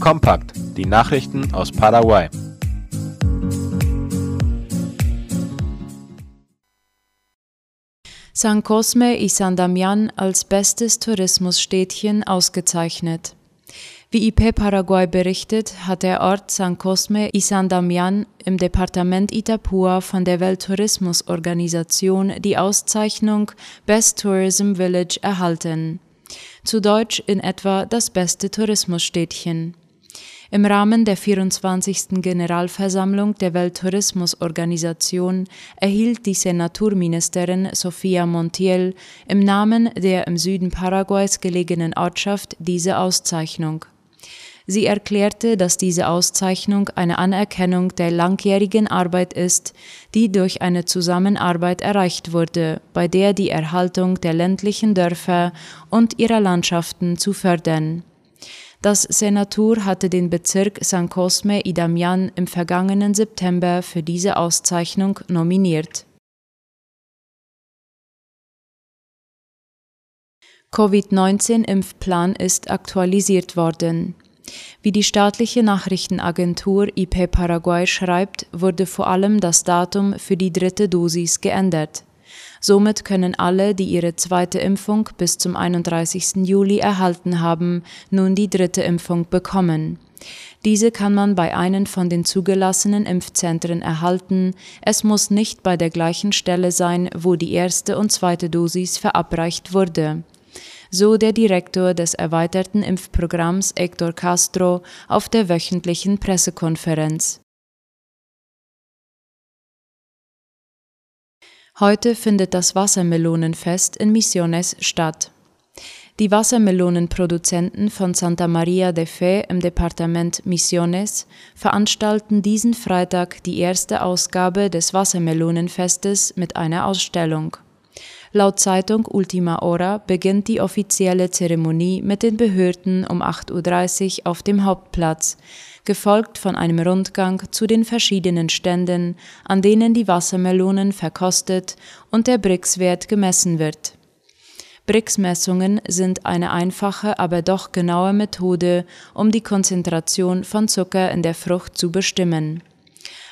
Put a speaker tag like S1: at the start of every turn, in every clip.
S1: Kompakt, die Nachrichten aus Paraguay.
S2: San Cosme y San Damián als bestes Tourismusstädtchen ausgezeichnet. Wie IP Paraguay berichtet, hat der Ort San Cosme y San Damián im Departement Itapúa von der Welttourismusorganisation die Auszeichnung Best Tourism Village erhalten. Zu Deutsch in etwa das beste Tourismusstädtchen. Im Rahmen der 24. Generalversammlung der Welttourismusorganisation erhielt die Senaturministerin Sofia Montiel im Namen der im Süden Paraguays gelegenen Ortschaft diese Auszeichnung. Sie erklärte, dass diese Auszeichnung eine Anerkennung der langjährigen Arbeit ist, die durch eine Zusammenarbeit erreicht wurde, bei der die Erhaltung der ländlichen Dörfer und ihrer Landschaften zu fördern. Das Senatur hatte den Bezirk San Cosme y Damián im vergangenen September für diese Auszeichnung nominiert. Covid-19-Impfplan ist aktualisiert worden. Wie die staatliche Nachrichtenagentur IP Paraguay schreibt, wurde vor allem das Datum für die dritte Dosis geändert. Somit können alle, die ihre zweite Impfung bis zum 31. Juli erhalten haben, nun die dritte Impfung bekommen. Diese kann man bei einem von den zugelassenen Impfzentren erhalten. Es muss nicht bei der gleichen Stelle sein, wo die erste und zweite Dosis verabreicht wurde so der Direktor des erweiterten Impfprogramms Hector Castro auf der wöchentlichen Pressekonferenz. Heute findet das Wassermelonenfest in Misiones statt. Die Wassermelonenproduzenten von Santa Maria de Fe im Departement Misiones veranstalten diesen Freitag die erste Ausgabe des Wassermelonenfestes mit einer Ausstellung. Laut Zeitung Ultima Hora beginnt die offizielle Zeremonie mit den Behörden um 8.30 Uhr auf dem Hauptplatz, gefolgt von einem Rundgang zu den verschiedenen Ständen, an denen die Wassermelonen verkostet und der Brix-Wert gemessen wird. Brix-Messungen sind eine einfache, aber doch genaue Methode, um die Konzentration von Zucker in der Frucht zu bestimmen.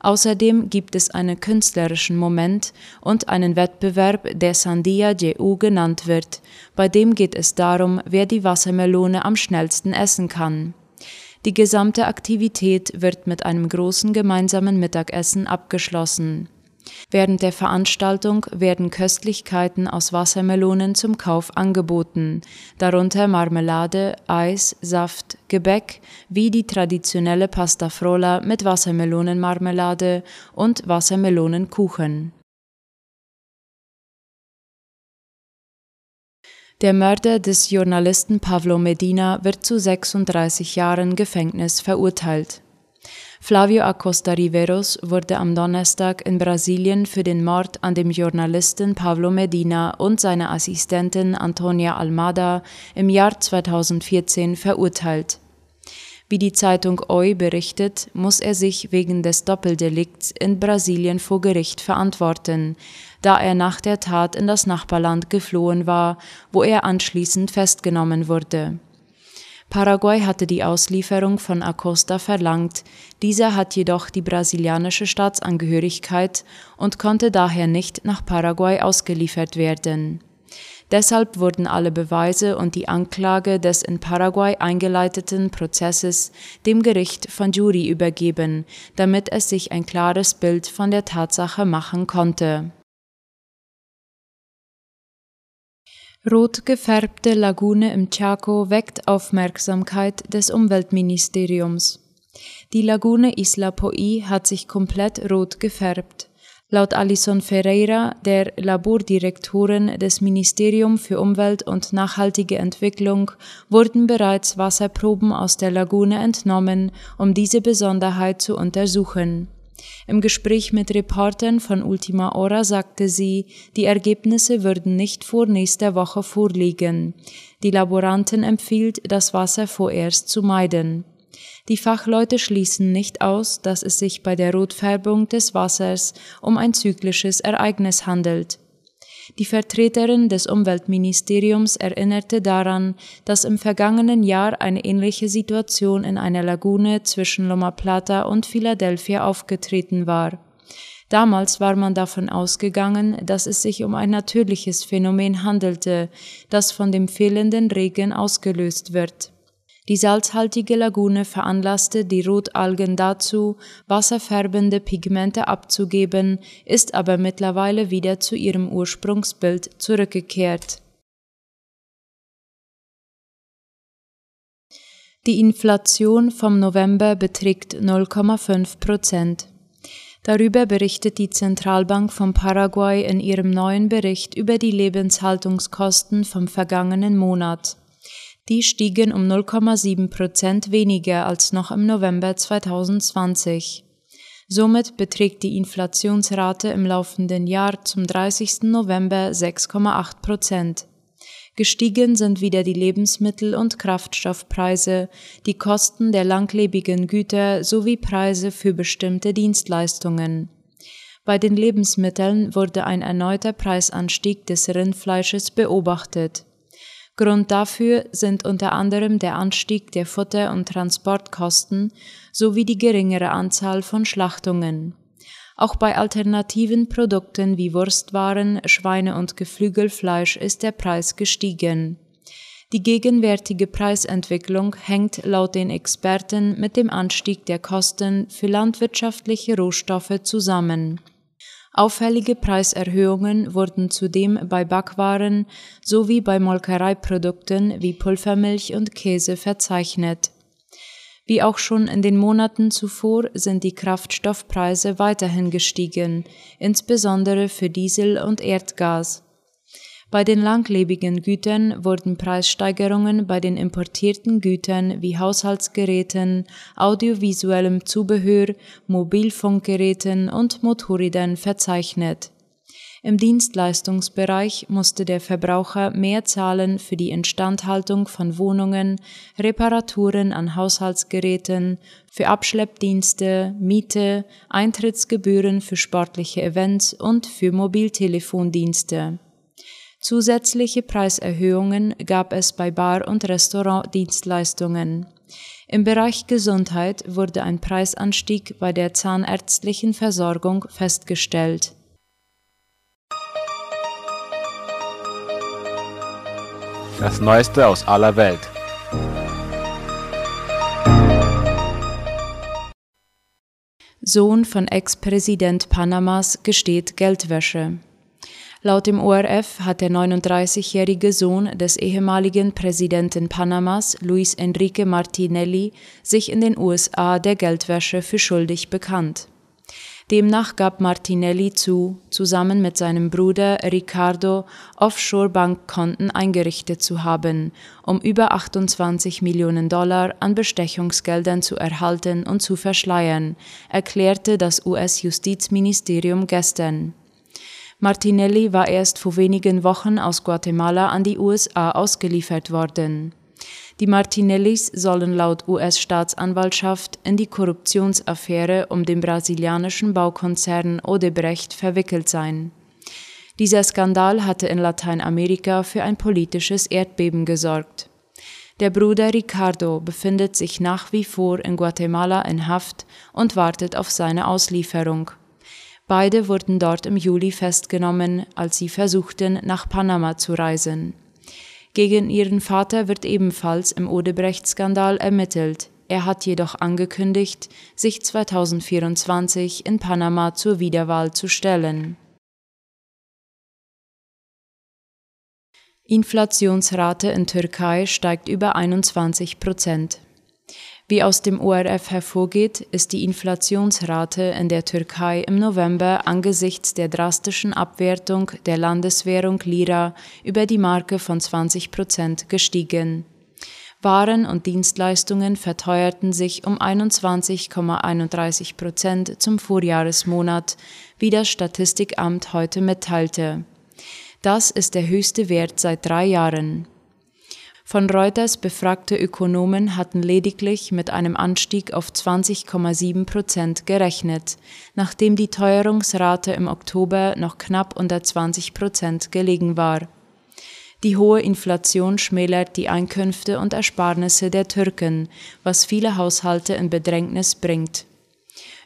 S2: Außerdem gibt es einen künstlerischen Moment und einen Wettbewerb, der Sandia Jeu genannt wird. Bei dem geht es darum, wer die Wassermelone am schnellsten essen kann. Die gesamte Aktivität wird mit einem großen gemeinsamen Mittagessen abgeschlossen. Während der Veranstaltung werden Köstlichkeiten aus Wassermelonen zum Kauf angeboten, darunter Marmelade, Eis, Saft, Gebäck wie die traditionelle Pasta Frolla mit Wassermelonenmarmelade und Wassermelonenkuchen. Der Mörder des Journalisten Pablo Medina wird zu 36 Jahren Gefängnis verurteilt. Flavio Acosta Riveros wurde am Donnerstag in Brasilien für den Mord an dem Journalisten Pablo Medina und seiner Assistentin Antonia Almada im Jahr 2014 verurteilt. Wie die Zeitung OI berichtet, muss er sich wegen des Doppeldelikts in Brasilien vor Gericht verantworten, da er nach der Tat in das Nachbarland geflohen war, wo er anschließend festgenommen wurde. Paraguay hatte die Auslieferung von Acosta verlangt, dieser hat jedoch die brasilianische Staatsangehörigkeit und konnte daher nicht nach Paraguay ausgeliefert werden. Deshalb wurden alle Beweise und die Anklage des in Paraguay eingeleiteten Prozesses dem Gericht von Jury übergeben, damit es sich ein klares Bild von der Tatsache machen konnte. Rot gefärbte Lagune im Chaco weckt Aufmerksamkeit des Umweltministeriums. Die Lagune Isla Poi hat sich komplett rot gefärbt. Laut Alison Ferreira, der Labordirektorin des Ministerium für Umwelt und nachhaltige Entwicklung, wurden bereits Wasserproben aus der Lagune entnommen, um diese Besonderheit zu untersuchen. Im Gespräch mit Reportern von Ultima Hora sagte sie, die Ergebnisse würden nicht vor nächster Woche vorliegen. Die Laborantin empfiehlt, das Wasser vorerst zu meiden. Die Fachleute schließen nicht aus, dass es sich bei der Rotfärbung des Wassers um ein zyklisches Ereignis handelt. Die Vertreterin des Umweltministeriums erinnerte daran, dass im vergangenen Jahr eine ähnliche Situation in einer Lagune zwischen Loma Plata und Philadelphia aufgetreten war. Damals war man davon ausgegangen, dass es sich um ein natürliches Phänomen handelte, das von dem fehlenden Regen ausgelöst wird. Die salzhaltige Lagune veranlasste die Rotalgen dazu, wasserfärbende Pigmente abzugeben, ist aber mittlerweile wieder zu ihrem Ursprungsbild zurückgekehrt. Die Inflation vom November beträgt 0,5 Prozent. Darüber berichtet die Zentralbank von Paraguay in ihrem neuen Bericht über die Lebenshaltungskosten vom vergangenen Monat. Die stiegen um 0,7 Prozent weniger als noch im November 2020. Somit beträgt die Inflationsrate im laufenden Jahr zum 30. November 6,8 Prozent. Gestiegen sind wieder die Lebensmittel- und Kraftstoffpreise, die Kosten der langlebigen Güter sowie Preise für bestimmte Dienstleistungen. Bei den Lebensmitteln wurde ein erneuter Preisanstieg des Rindfleisches beobachtet. Grund dafür sind unter anderem der Anstieg der Futter- und Transportkosten sowie die geringere Anzahl von Schlachtungen. Auch bei alternativen Produkten wie Wurstwaren, Schweine- und Geflügelfleisch ist der Preis gestiegen. Die gegenwärtige Preisentwicklung hängt laut den Experten mit dem Anstieg der Kosten für landwirtschaftliche Rohstoffe zusammen. Auffällige Preiserhöhungen wurden zudem bei Backwaren sowie bei Molkereiprodukten wie Pulvermilch und Käse verzeichnet. Wie auch schon in den Monaten zuvor sind die Kraftstoffpreise weiterhin gestiegen, insbesondere für Diesel und Erdgas. Bei den langlebigen Gütern wurden Preissteigerungen bei den importierten Gütern wie Haushaltsgeräten, audiovisuellem Zubehör, Mobilfunkgeräten und Motorrädern verzeichnet. Im Dienstleistungsbereich musste der Verbraucher mehr zahlen für die Instandhaltung von Wohnungen, Reparaturen an Haushaltsgeräten, für Abschleppdienste, Miete, Eintrittsgebühren für sportliche Events und für Mobiltelefondienste. Zusätzliche Preiserhöhungen gab es bei Bar- und Restaurantdienstleistungen. Im Bereich Gesundheit wurde ein Preisanstieg bei der zahnärztlichen Versorgung festgestellt.
S1: Das Neueste aus aller Welt.
S2: Sohn von Ex-Präsident Panamas gesteht Geldwäsche. Laut dem ORF hat der 39-jährige Sohn des ehemaligen Präsidenten Panamas, Luis Enrique Martinelli, sich in den USA der Geldwäsche für schuldig bekannt. Demnach gab Martinelli zu, zusammen mit seinem Bruder Ricardo Offshore-Bankkonten eingerichtet zu haben, um über 28 Millionen Dollar an Bestechungsgeldern zu erhalten und zu verschleiern, erklärte das US-Justizministerium gestern. Martinelli war erst vor wenigen Wochen aus Guatemala an die USA ausgeliefert worden. Die Martinellis sollen laut US-Staatsanwaltschaft in die Korruptionsaffäre um den brasilianischen Baukonzern Odebrecht verwickelt sein. Dieser Skandal hatte in Lateinamerika für ein politisches Erdbeben gesorgt. Der Bruder Ricardo befindet sich nach wie vor in Guatemala in Haft und wartet auf seine Auslieferung. Beide wurden dort im Juli festgenommen, als sie versuchten, nach Panama zu reisen. Gegen ihren Vater wird ebenfalls im Odebrecht-Skandal ermittelt. Er hat jedoch angekündigt, sich 2024 in Panama zur Wiederwahl zu stellen. Inflationsrate in Türkei steigt über 21 Prozent. Wie aus dem ORF hervorgeht, ist die Inflationsrate in der Türkei im November angesichts der drastischen Abwertung der Landeswährung Lira über die Marke von 20 Prozent gestiegen. Waren und Dienstleistungen verteuerten sich um 21,31 Prozent zum Vorjahresmonat, wie das Statistikamt heute mitteilte. Das ist der höchste Wert seit drei Jahren. Von Reuters befragte Ökonomen hatten lediglich mit einem Anstieg auf 20,7 Prozent gerechnet, nachdem die Teuerungsrate im Oktober noch knapp unter 20 Prozent gelegen war. Die hohe Inflation schmälert die Einkünfte und Ersparnisse der Türken, was viele Haushalte in Bedrängnis bringt.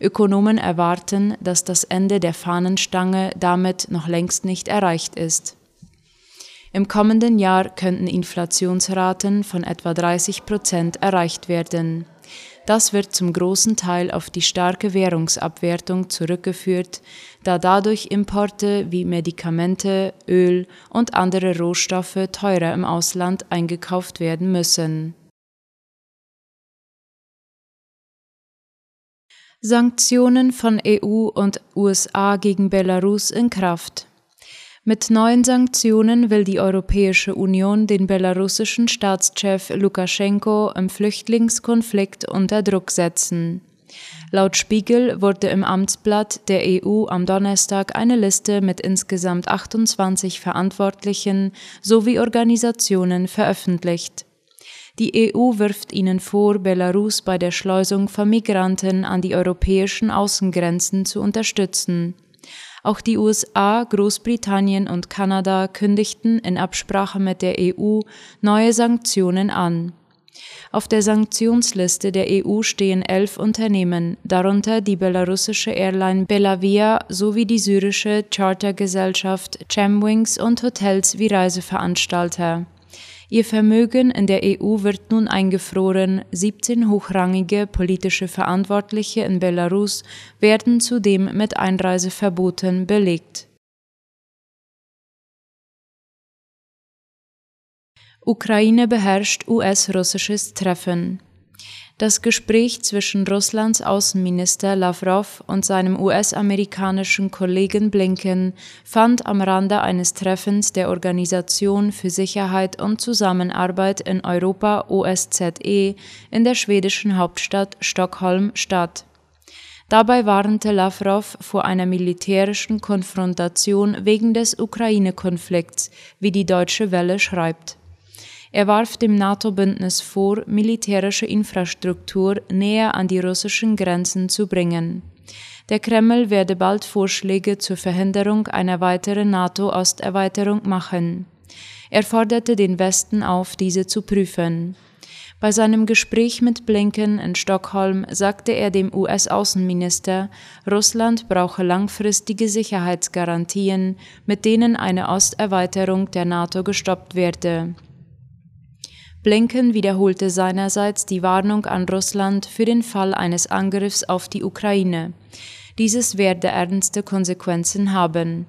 S2: Ökonomen erwarten, dass das Ende der Fahnenstange damit noch längst nicht erreicht ist. Im kommenden Jahr könnten Inflationsraten von etwa 30 Prozent erreicht werden. Das wird zum großen Teil auf die starke Währungsabwertung zurückgeführt, da dadurch Importe wie Medikamente, Öl und andere Rohstoffe teurer im Ausland eingekauft werden müssen. Sanktionen von EU und USA gegen Belarus in Kraft. Mit neuen Sanktionen will die Europäische Union den belarussischen Staatschef Lukaschenko im Flüchtlingskonflikt unter Druck setzen. Laut Spiegel wurde im Amtsblatt der EU am Donnerstag eine Liste mit insgesamt 28 Verantwortlichen sowie Organisationen veröffentlicht. Die EU wirft ihnen vor, Belarus bei der Schleusung von Migranten an die europäischen Außengrenzen zu unterstützen. Auch die USA, Großbritannien und Kanada kündigten in Absprache mit der EU neue Sanktionen an. Auf der Sanktionsliste der EU stehen elf Unternehmen, darunter die belarussische Airline Belavia sowie die syrische Chartergesellschaft Chemwings und Hotels wie Reiseveranstalter. Ihr Vermögen in der EU wird nun eingefroren, 17 hochrangige politische Verantwortliche in Belarus werden zudem mit Einreiseverboten belegt. Ukraine beherrscht US-russisches Treffen. Das Gespräch zwischen Russlands Außenminister Lavrov und seinem US-amerikanischen Kollegen Blinken fand am Rande eines Treffens der Organisation für Sicherheit und Zusammenarbeit in Europa OSZE in der schwedischen Hauptstadt Stockholm statt. Dabei warnte Lavrov vor einer militärischen Konfrontation wegen des Ukraine-Konflikts, wie die Deutsche Welle schreibt. Er warf dem NATO-Bündnis vor, militärische Infrastruktur näher an die russischen Grenzen zu bringen. Der Kreml werde bald Vorschläge zur Verhinderung einer weiteren NATO-Osterweiterung machen. Er forderte den Westen auf, diese zu prüfen. Bei seinem Gespräch mit Blinken in Stockholm sagte er dem US-Außenminister, Russland brauche langfristige Sicherheitsgarantien, mit denen eine Osterweiterung der NATO gestoppt werde. Blinken wiederholte seinerseits die Warnung an Russland für den Fall eines Angriffs auf die Ukraine. Dieses werde ernste Konsequenzen haben.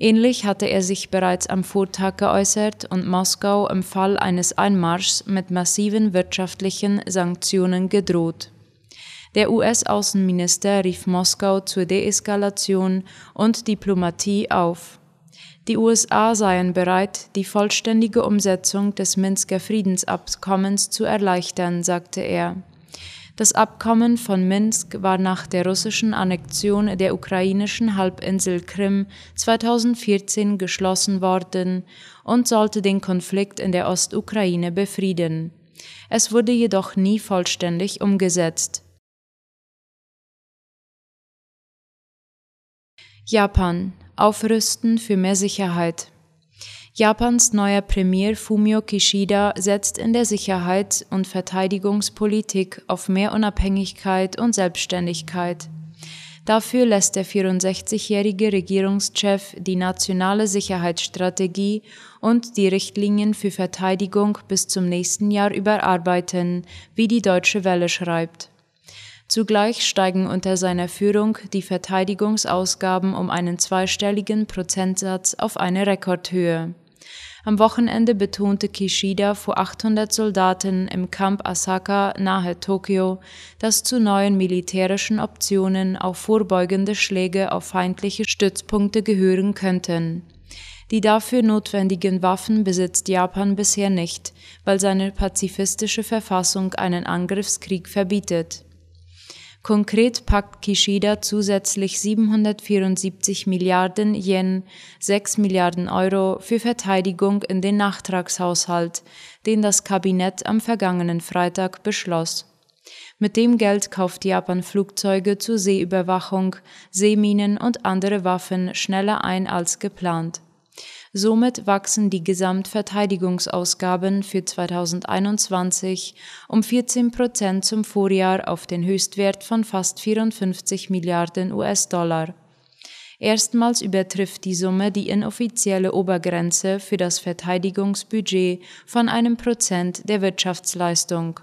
S2: Ähnlich hatte er sich bereits am Vortag geäußert und Moskau im Fall eines Einmarschs mit massiven wirtschaftlichen Sanktionen gedroht. Der US-Außenminister rief Moskau zur Deeskalation und Diplomatie auf. Die USA seien bereit, die vollständige Umsetzung des Minsker Friedensabkommens zu erleichtern, sagte er. Das Abkommen von Minsk war nach der russischen Annexion der ukrainischen Halbinsel Krim 2014 geschlossen worden und sollte den Konflikt in der Ostukraine befrieden. Es wurde jedoch nie vollständig umgesetzt. Japan Aufrüsten für mehr Sicherheit. Japans neuer Premier Fumio Kishida setzt in der Sicherheits- und Verteidigungspolitik auf mehr Unabhängigkeit und Selbstständigkeit. Dafür lässt der 64-jährige Regierungschef die nationale Sicherheitsstrategie und die Richtlinien für Verteidigung bis zum nächsten Jahr überarbeiten, wie die Deutsche Welle schreibt. Zugleich steigen unter seiner Führung die Verteidigungsausgaben um einen zweistelligen Prozentsatz auf eine Rekordhöhe. Am Wochenende betonte Kishida vor 800 Soldaten im Camp Asaka nahe Tokio, dass zu neuen militärischen Optionen auch vorbeugende Schläge auf feindliche Stützpunkte gehören könnten. Die dafür notwendigen Waffen besitzt Japan bisher nicht, weil seine pazifistische Verfassung einen Angriffskrieg verbietet. Konkret packt Kishida zusätzlich 774 Milliarden Yen, 6 Milliarden Euro für Verteidigung in den Nachtragshaushalt, den das Kabinett am vergangenen Freitag beschloss. Mit dem Geld kauft Japan Flugzeuge zur Seeüberwachung, Seeminen und andere Waffen schneller ein als geplant. Somit wachsen die Gesamtverteidigungsausgaben für 2021 um 14 Prozent zum Vorjahr auf den Höchstwert von fast 54 Milliarden US-Dollar. Erstmals übertrifft die Summe die inoffizielle Obergrenze für das Verteidigungsbudget von einem Prozent der Wirtschaftsleistung.